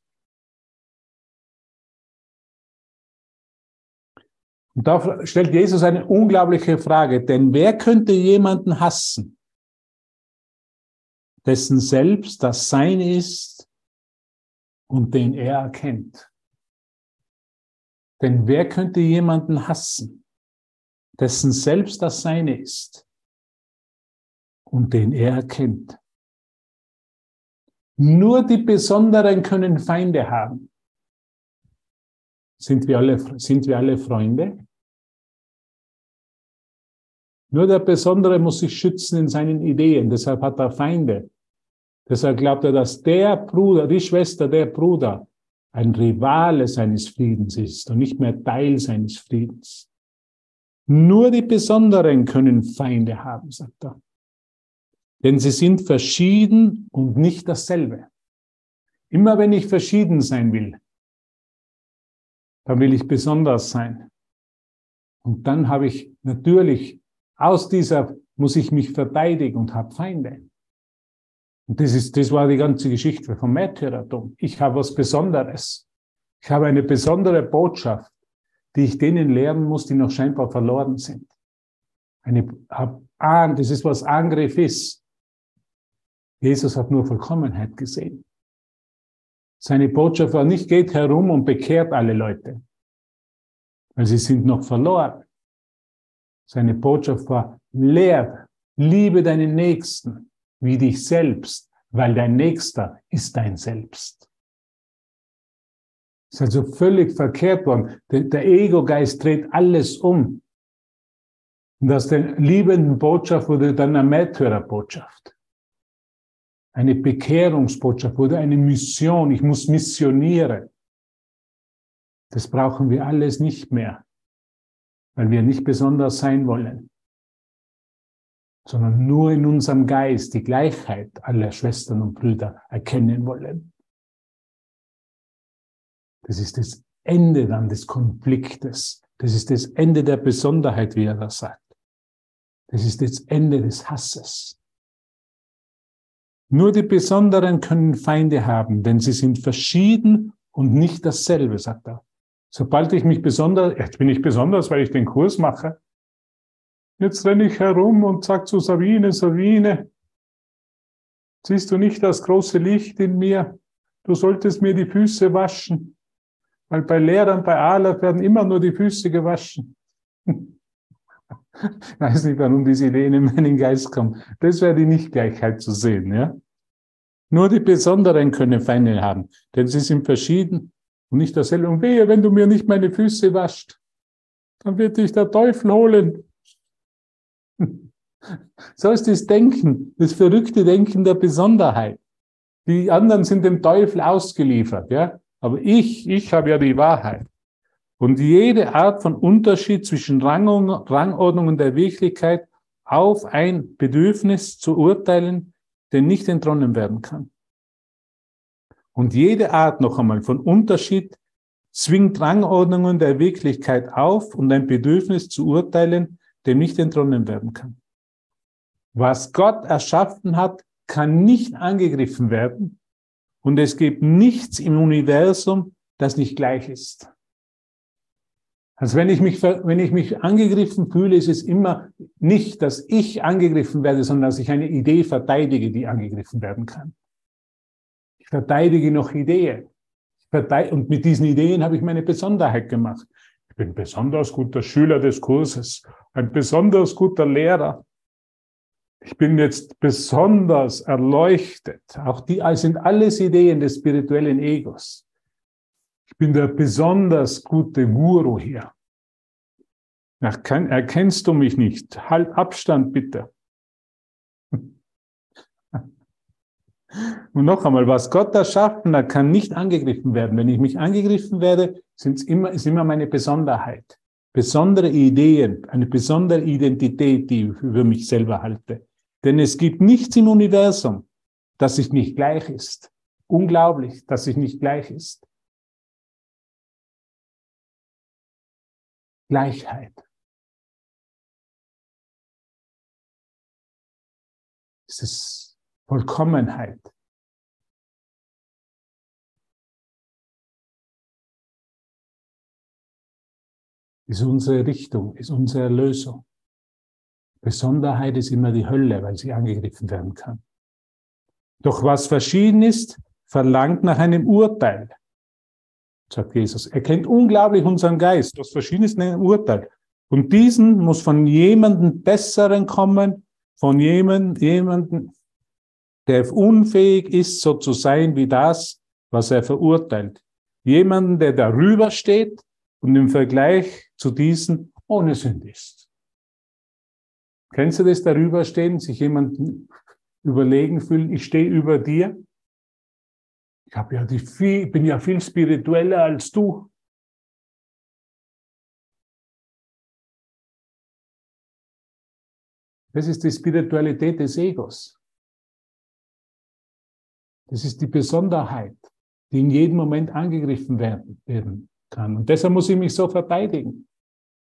Und da stellt Jesus eine unglaubliche Frage, denn wer könnte jemanden hassen, dessen Selbst das Sein ist und den er erkennt. Denn wer könnte jemanden hassen, dessen selbst das Seine ist und den er erkennt? Nur die Besonderen können Feinde haben. Sind wir alle, sind wir alle Freunde? Nur der Besondere muss sich schützen in seinen Ideen, deshalb hat er Feinde. Deshalb glaubt er, dass der Bruder, die Schwester, der Bruder ein Rivale seines Friedens ist und nicht mehr Teil seines Friedens. Nur die Besonderen können Feinde haben, sagt er. Denn sie sind verschieden und nicht dasselbe. Immer wenn ich verschieden sein will, dann will ich besonders sein. Und dann habe ich natürlich aus dieser, muss ich mich verteidigen und habe Feinde. Und das ist, das war die ganze Geschichte vom Märtyrertum. Ich habe was Besonderes. Ich habe eine besondere Botschaft, die ich denen lehren muss, die noch scheinbar verloren sind. Eine, das ist was Angriff ist. Jesus hat nur Vollkommenheit gesehen. Seine Botschaft war nicht, geht herum und bekehrt alle Leute, weil sie sind noch verloren. Seine Botschaft war, lehrt, liebe deinen Nächsten wie dich selbst, weil dein Nächster ist dein Selbst. Ist also völlig verkehrt worden. Der, der Ego-Geist dreht alles um. Und aus der liebenden Botschaft wurde dann eine Märtyrerbotschaft. Eine Bekehrungsbotschaft wurde eine Mission. Ich muss missionieren. Das brauchen wir alles nicht mehr, weil wir nicht besonders sein wollen, sondern nur in unserem Geist die Gleichheit aller Schwestern und Brüder erkennen wollen. Das ist das Ende dann des Konfliktes. Das ist das Ende der Besonderheit, wie er das sagt. Das ist das Ende des Hasses. Nur die Besonderen können Feinde haben, denn sie sind verschieden und nicht dasselbe, sagt er. Sobald ich mich besonders, jetzt bin ich besonders, weil ich den Kurs mache. Jetzt renne ich herum und sag zu Sabine, Sabine, siehst du nicht das große Licht in mir? Du solltest mir die Füße waschen. Weil bei Lehrern, bei Aleph werden immer nur die Füße gewaschen. Ich weiß nicht, warum diese Ideen in meinen Geist kommen. Das wäre die Nichtgleichheit zu sehen, ja. Nur die Besonderen können Feinde haben, denn sie sind verschieden und nicht dasselbe. Und wehe, wenn du mir nicht meine Füße wascht, dann wird dich der Teufel holen. So ist das Denken, das verrückte Denken der Besonderheit. Die anderen sind dem Teufel ausgeliefert, ja. Aber ich, ich habe ja die Wahrheit. Und jede Art von Unterschied zwischen Rangordnungen der Wirklichkeit auf ein Bedürfnis zu urteilen, der nicht entronnen werden kann. Und jede Art noch einmal von Unterschied zwingt Rangordnungen der Wirklichkeit auf und ein Bedürfnis zu urteilen, dem nicht entronnen werden kann. Was Gott erschaffen hat, kann nicht angegriffen werden und es gibt nichts im Universum, das nicht gleich ist. Also wenn ich mich, wenn ich mich angegriffen fühle, ist es immer nicht, dass ich angegriffen werde, sondern dass ich eine Idee verteidige, die angegriffen werden kann. Ich verteidige noch Ideen. Und mit diesen Ideen habe ich meine Besonderheit gemacht. Ich bin besonders guter Schüler des Kurses, ein besonders guter Lehrer. Ich bin jetzt besonders erleuchtet. Auch die sind alles Ideen des spirituellen Egos. Ich bin der besonders gute Guru hier. Erkennst du mich nicht? Halt Abstand bitte. Und noch einmal, was Gott erschaffen hat, kann nicht angegriffen werden. Wenn ich mich angegriffen werde, sind's immer, ist immer meine Besonderheit. Besondere Ideen, eine besondere Identität, die ich über mich selber halte. Denn es gibt nichts im Universum, das sich nicht gleich ist. Unglaublich, dass sich nicht gleich ist. Gleichheit. Es ist Vollkommenheit. Ist unsere Richtung, ist unsere Erlösung. Besonderheit ist immer die Hölle, weil sie angegriffen werden kann. Doch was verschieden ist, verlangt nach einem Urteil sagt Jesus. Er kennt unglaublich unseren Geist. Ist ein Urteil. Und diesen muss von jemandem Besseren kommen, von jemandem, jemanden, der unfähig ist, so zu sein wie das, was er verurteilt. Jemanden, der darüber steht und im Vergleich zu diesen ohne Sünde ist. Kennst du das darüber stehen, sich jemanden überlegen fühlen, ich stehe über dir? Ich habe ja die viel, bin ja viel spiritueller als du. Das ist die Spiritualität des Egos. Das ist die Besonderheit, die in jedem Moment angegriffen werden, werden kann. Und deshalb muss ich mich so verteidigen,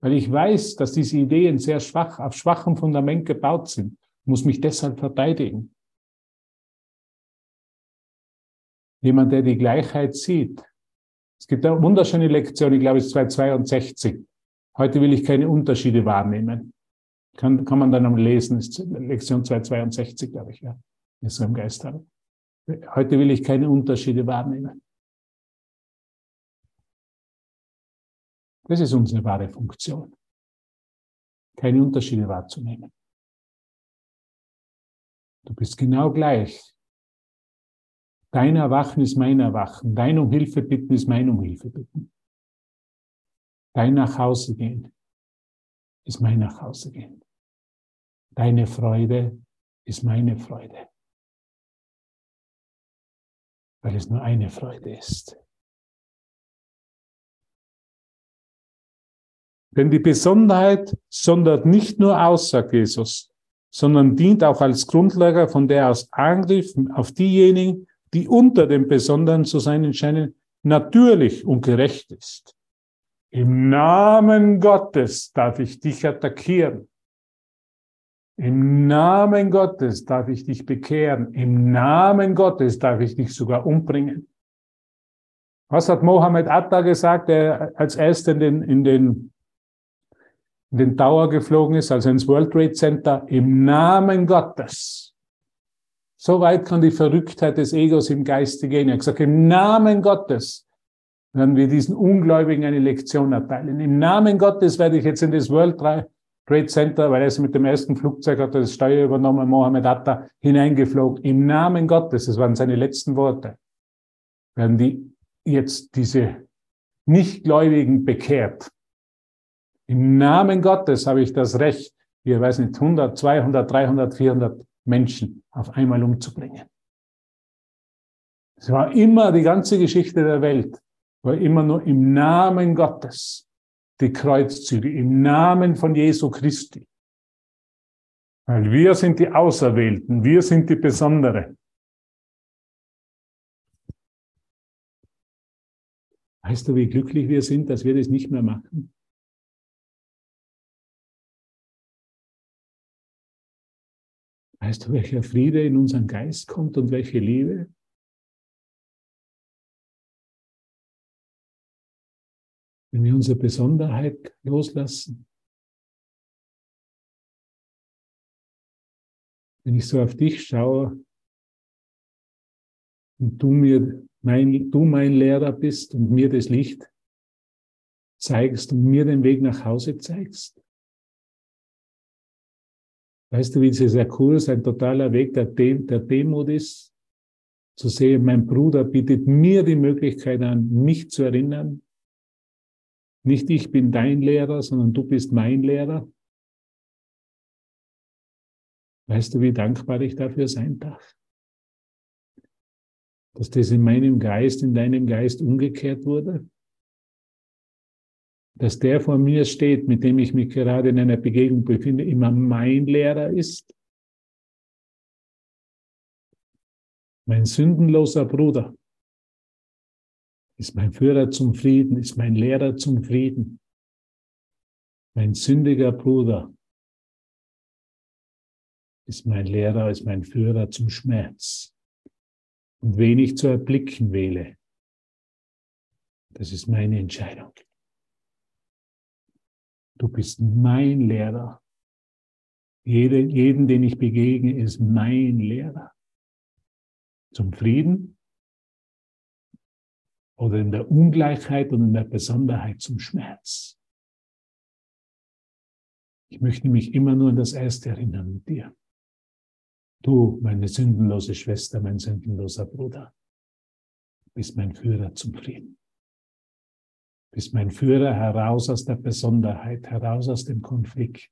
weil ich weiß, dass diese Ideen sehr schwach, auf schwachem Fundament gebaut sind, ich muss mich deshalb verteidigen. Jemand, der die Gleichheit sieht. Es gibt eine wunderschöne Lektion, ich glaube, es ist 262. Heute will ich keine Unterschiede wahrnehmen. Kann, kann man dann am lesen, ist Lektion 262, glaube ich, ja. Ist so im Geist habe. Heute will ich keine Unterschiede wahrnehmen. Das ist unsere wahre Funktion. Keine Unterschiede wahrzunehmen. Du bist genau gleich. Dein Erwachen ist mein Erwachen. Dein um Hilfe bitten ist mein um Hilfe bitten. Dein nach Hause gehen ist mein nach Hause gehen. Deine Freude ist meine Freude. Weil es nur eine Freude ist. Denn die Besonderheit sondert nicht nur aus, sagt Jesus, sondern dient auch als Grundlage, von der aus Angriff auf diejenigen, die unter dem Besonderen zu sein scheinen, natürlich und gerecht ist. Im Namen Gottes darf ich dich attackieren. Im Namen Gottes darf ich dich bekehren. Im Namen Gottes darf ich dich sogar umbringen. Was hat Mohammed Atta gesagt, der als erster in den, in den in den Tower geflogen ist, also ins World Trade Center, im Namen Gottes. So weit kann die Verrücktheit des Egos im Geiste gehen. Er hat gesagt, im Namen Gottes werden wir diesen Ungläubigen eine Lektion erteilen. Im Namen Gottes werde ich jetzt in das World Trade Center, weil er ist mit dem ersten Flugzeug, hat das Steuer übernommen, Mohammed Atta, hineingeflogen. Im Namen Gottes, das waren seine letzten Worte, werden die jetzt diese Nichtgläubigen bekehrt. Im Namen Gottes habe ich das Recht, hier weiß nicht, 100, 200, 300, 400 Menschen auf einmal umzubringen. Es war immer die ganze Geschichte der Welt, war immer nur im Namen Gottes die Kreuzzüge, im Namen von Jesu Christi. Weil wir sind die Auserwählten, wir sind die Besondere. Weißt du, wie glücklich wir sind, dass wir das nicht mehr machen? Weißt du, welcher Friede in unseren Geist kommt und welche Liebe? Wenn wir unsere Besonderheit loslassen. Wenn ich so auf dich schaue und du mir mein, du mein Lehrer bist und mir das Licht zeigst und mir den Weg nach Hause zeigst, Weißt du, wie dieser Kurs ein totaler Weg der, Dem der Demut ist? Zu sehen, mein Bruder bietet mir die Möglichkeit an, mich zu erinnern. Nicht ich bin dein Lehrer, sondern du bist mein Lehrer. Weißt du, wie dankbar ich dafür sein darf? Dass das in meinem Geist, in deinem Geist umgekehrt wurde? Dass der vor mir steht, mit dem ich mich gerade in einer Begegnung befinde, immer mein Lehrer ist? Mein sündenloser Bruder ist mein Führer zum Frieden, ist mein Lehrer zum Frieden. Mein sündiger Bruder ist mein Lehrer, ist mein Führer zum Schmerz. Und wen ich zu erblicken wähle, das ist meine Entscheidung. Du bist mein Lehrer. Jede, jeden, den ich begegne, ist mein Lehrer. Zum Frieden oder in der Ungleichheit und in der Besonderheit zum Schmerz. Ich möchte mich immer nur an das Erste erinnern mit dir. Du, meine sündenlose Schwester, mein sündenloser Bruder, bist mein Führer zum Frieden. Bist mein Führer heraus aus der Besonderheit, heraus aus dem Konflikt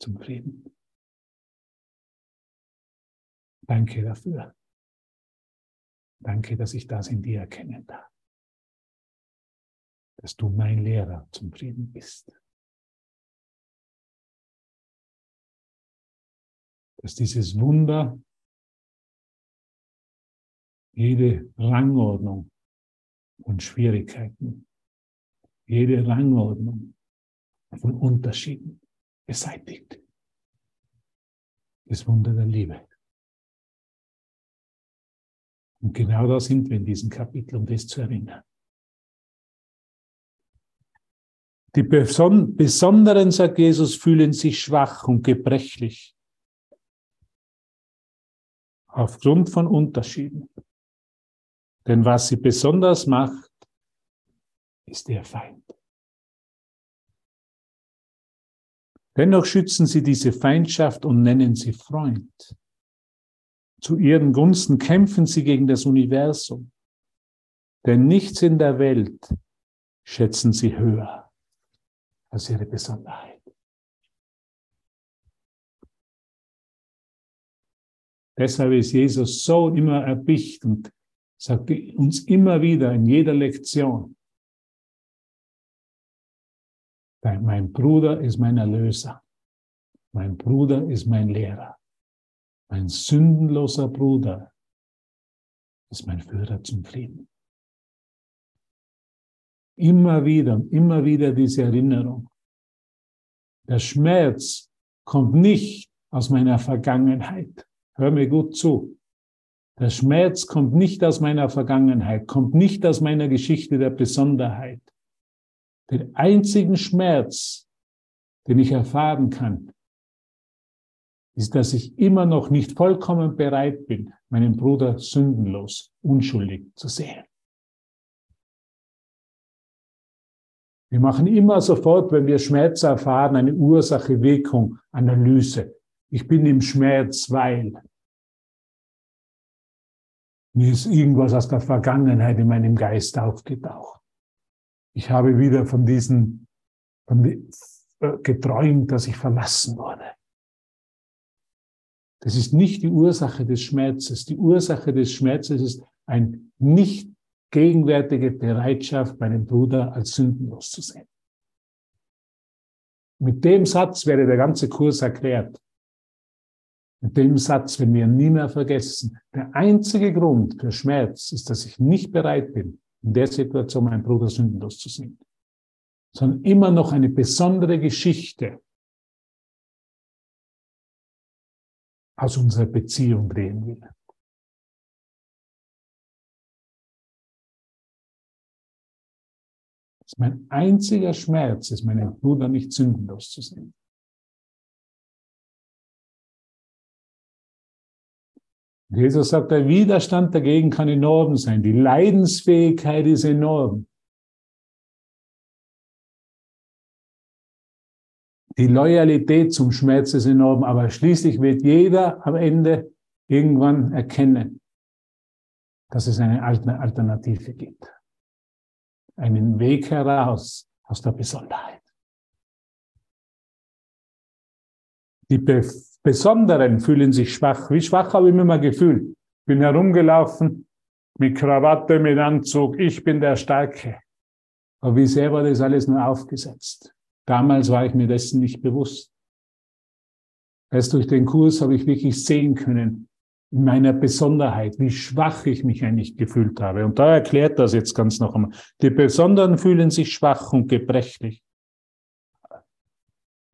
zum Frieden. Danke dafür. Danke, dass ich das in dir erkennen darf. Dass du mein Lehrer zum Frieden bist. Dass dieses Wunder jede Rangordnung von Schwierigkeiten, jede Rangordnung von Unterschieden beseitigt. Das Wunder der Liebe. Und genau da sind wir in diesem Kapitel, um das zu erinnern. Die Besonderen, sagt Jesus, fühlen sich schwach und gebrechlich aufgrund von Unterschieden. Denn was sie besonders macht, ist der Feind. Dennoch schützen sie diese Feindschaft und nennen sie Freund. Zu ihren Gunsten kämpfen sie gegen das Universum. Denn nichts in der Welt schätzen sie höher als ihre Besonderheit. Deshalb ist Jesus so immer erbicht und sagt uns immer wieder in jeder Lektion, mein Bruder ist mein Erlöser, mein Bruder ist mein Lehrer, mein sündenloser Bruder ist mein Führer zum Frieden. Immer wieder immer wieder diese Erinnerung. Der Schmerz kommt nicht aus meiner Vergangenheit. Hör mir gut zu. Der Schmerz kommt nicht aus meiner Vergangenheit, kommt nicht aus meiner Geschichte der Besonderheit. Den einzigen Schmerz, den ich erfahren kann, ist, dass ich immer noch nicht vollkommen bereit bin, meinen Bruder sündenlos, unschuldig zu sehen. Wir machen immer sofort, wenn wir Schmerz erfahren, eine Ursache-Wirkung-Analyse. Ich bin im Schmerz, weil mir ist irgendwas aus der Vergangenheit in meinem Geist aufgetaucht. Ich habe wieder von diesen von die, äh, geträumt, dass ich verlassen wurde. Das ist nicht die Ursache des Schmerzes. Die Ursache des Schmerzes ist ein nicht gegenwärtige Bereitschaft, meinen Bruder als sündenlos zu sehen. Mit dem Satz wäre der ganze Kurs erklärt. Mit dem Satz, wenn wir nie mehr vergessen, der einzige Grund für Schmerz ist, dass ich nicht bereit bin, in der Situation meinen Bruder sündenlos zu sehen, sondern immer noch eine besondere Geschichte aus unserer Beziehung drehen will. Mein einziger Schmerz, ist meinen Bruder nicht sündenlos zu sehen. Jesus sagt, der Widerstand dagegen kann enorm sein. Die Leidensfähigkeit ist enorm. Die Loyalität zum Schmerz ist enorm, aber schließlich wird jeder am Ende irgendwann erkennen, dass es eine Alternative gibt. Einen Weg heraus aus der Besonderheit. Die Besonderen fühlen sich schwach. Wie schwach habe ich mich mal gefühlt? Bin herumgelaufen mit Krawatte, mit Anzug. Ich bin der Starke. Aber wie sehr war das alles nur aufgesetzt? Damals war ich mir dessen nicht bewusst. Erst durch den Kurs habe ich wirklich sehen können, in meiner Besonderheit, wie schwach ich mich eigentlich gefühlt habe. Und da erklärt das jetzt ganz noch einmal. Die Besonderen fühlen sich schwach und gebrechlich.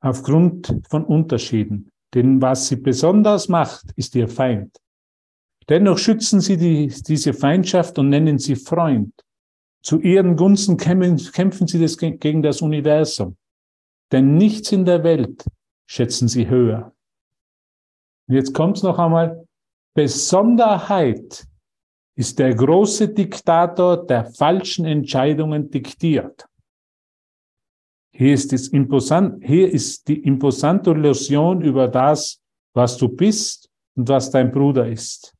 Aufgrund von Unterschieden. Denn was sie besonders macht, ist ihr Feind. Dennoch schützen sie die, diese Feindschaft und nennen sie Freund. Zu ihren Gunsten kämpfen sie das gegen das Universum. Denn nichts in der Welt schätzen sie höher. Und jetzt kommt's noch einmal. Besonderheit ist der große Diktator, der falschen Entscheidungen diktiert. Hier ist, das imposant, hier ist die imposante Illusion über das, was du bist und was dein Bruder ist.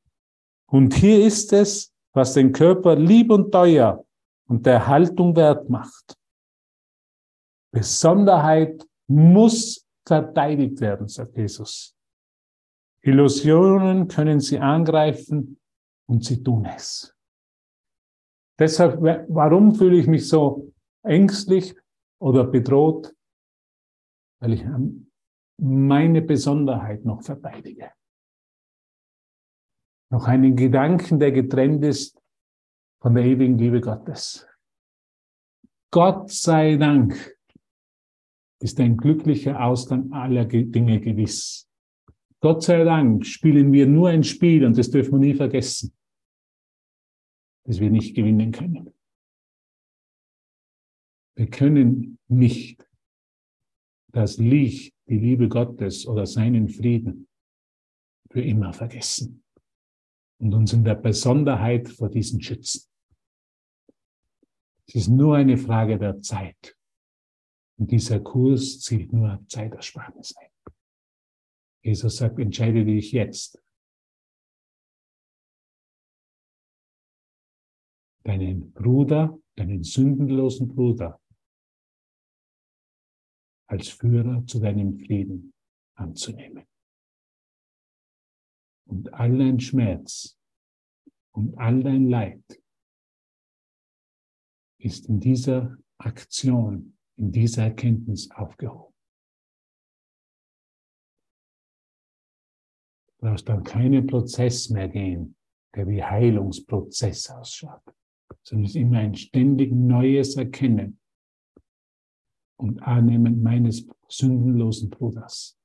Und hier ist es, was den Körper lieb und teuer und der Haltung Wert macht. Besonderheit muss verteidigt werden, sagt Jesus. Illusionen können sie angreifen und sie tun es. Deshalb, warum fühle ich mich so ängstlich oder bedroht? Weil ich meine Besonderheit noch verteidige. Noch einen Gedanken, der getrennt ist von der ewigen Liebe Gottes. Gott sei Dank ist ein glücklicher Ausgang aller Dinge gewiss. Gott sei Dank spielen wir nur ein Spiel und das dürfen wir nie vergessen, dass wir nicht gewinnen können. Wir können nicht das Licht, die Liebe Gottes oder seinen Frieden für immer vergessen und uns in der Besonderheit vor diesen schützen. Es ist nur eine Frage der Zeit. Und dieser Kurs zielt nur Zeitersparnis ein. Jesus sagt, entscheide dich jetzt. Deinen Bruder, deinen sündenlosen Bruder als Führer zu deinem Frieden anzunehmen. Und all dein Schmerz und all dein Leid ist in dieser Aktion in dieser Erkenntnis aufgehoben. Du brauchst dann keinen Prozess mehr gehen, der wie Heilungsprozess ausschaut, sondern es ist immer ein ständig neues Erkennen und Annehmen meines sündenlosen Bruders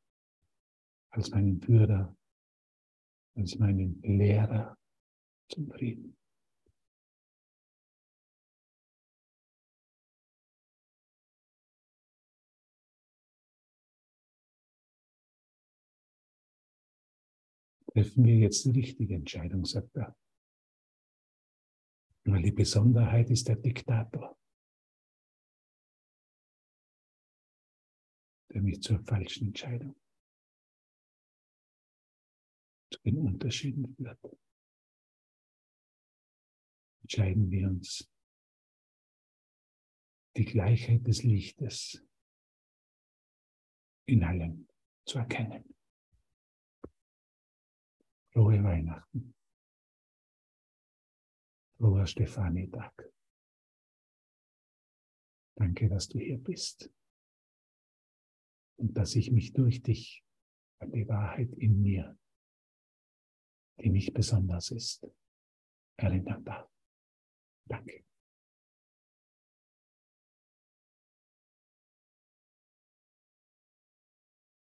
als meinen Führer, als meinen Lehrer zum Frieden. treffen wir jetzt die richtige Entscheidung, sagt er. Weil die Besonderheit ist der Diktator, mich zur falschen Entscheidung, zu den Unterschieden führt. Entscheiden wir uns, die Gleichheit des Lichtes in allem zu erkennen. Frohe Weihnachten. Froher Stefani-Tag. Danke, dass du hier bist und dass ich mich durch dich an die Wahrheit in mir, die nicht besonders ist, erinnern darf. Danke.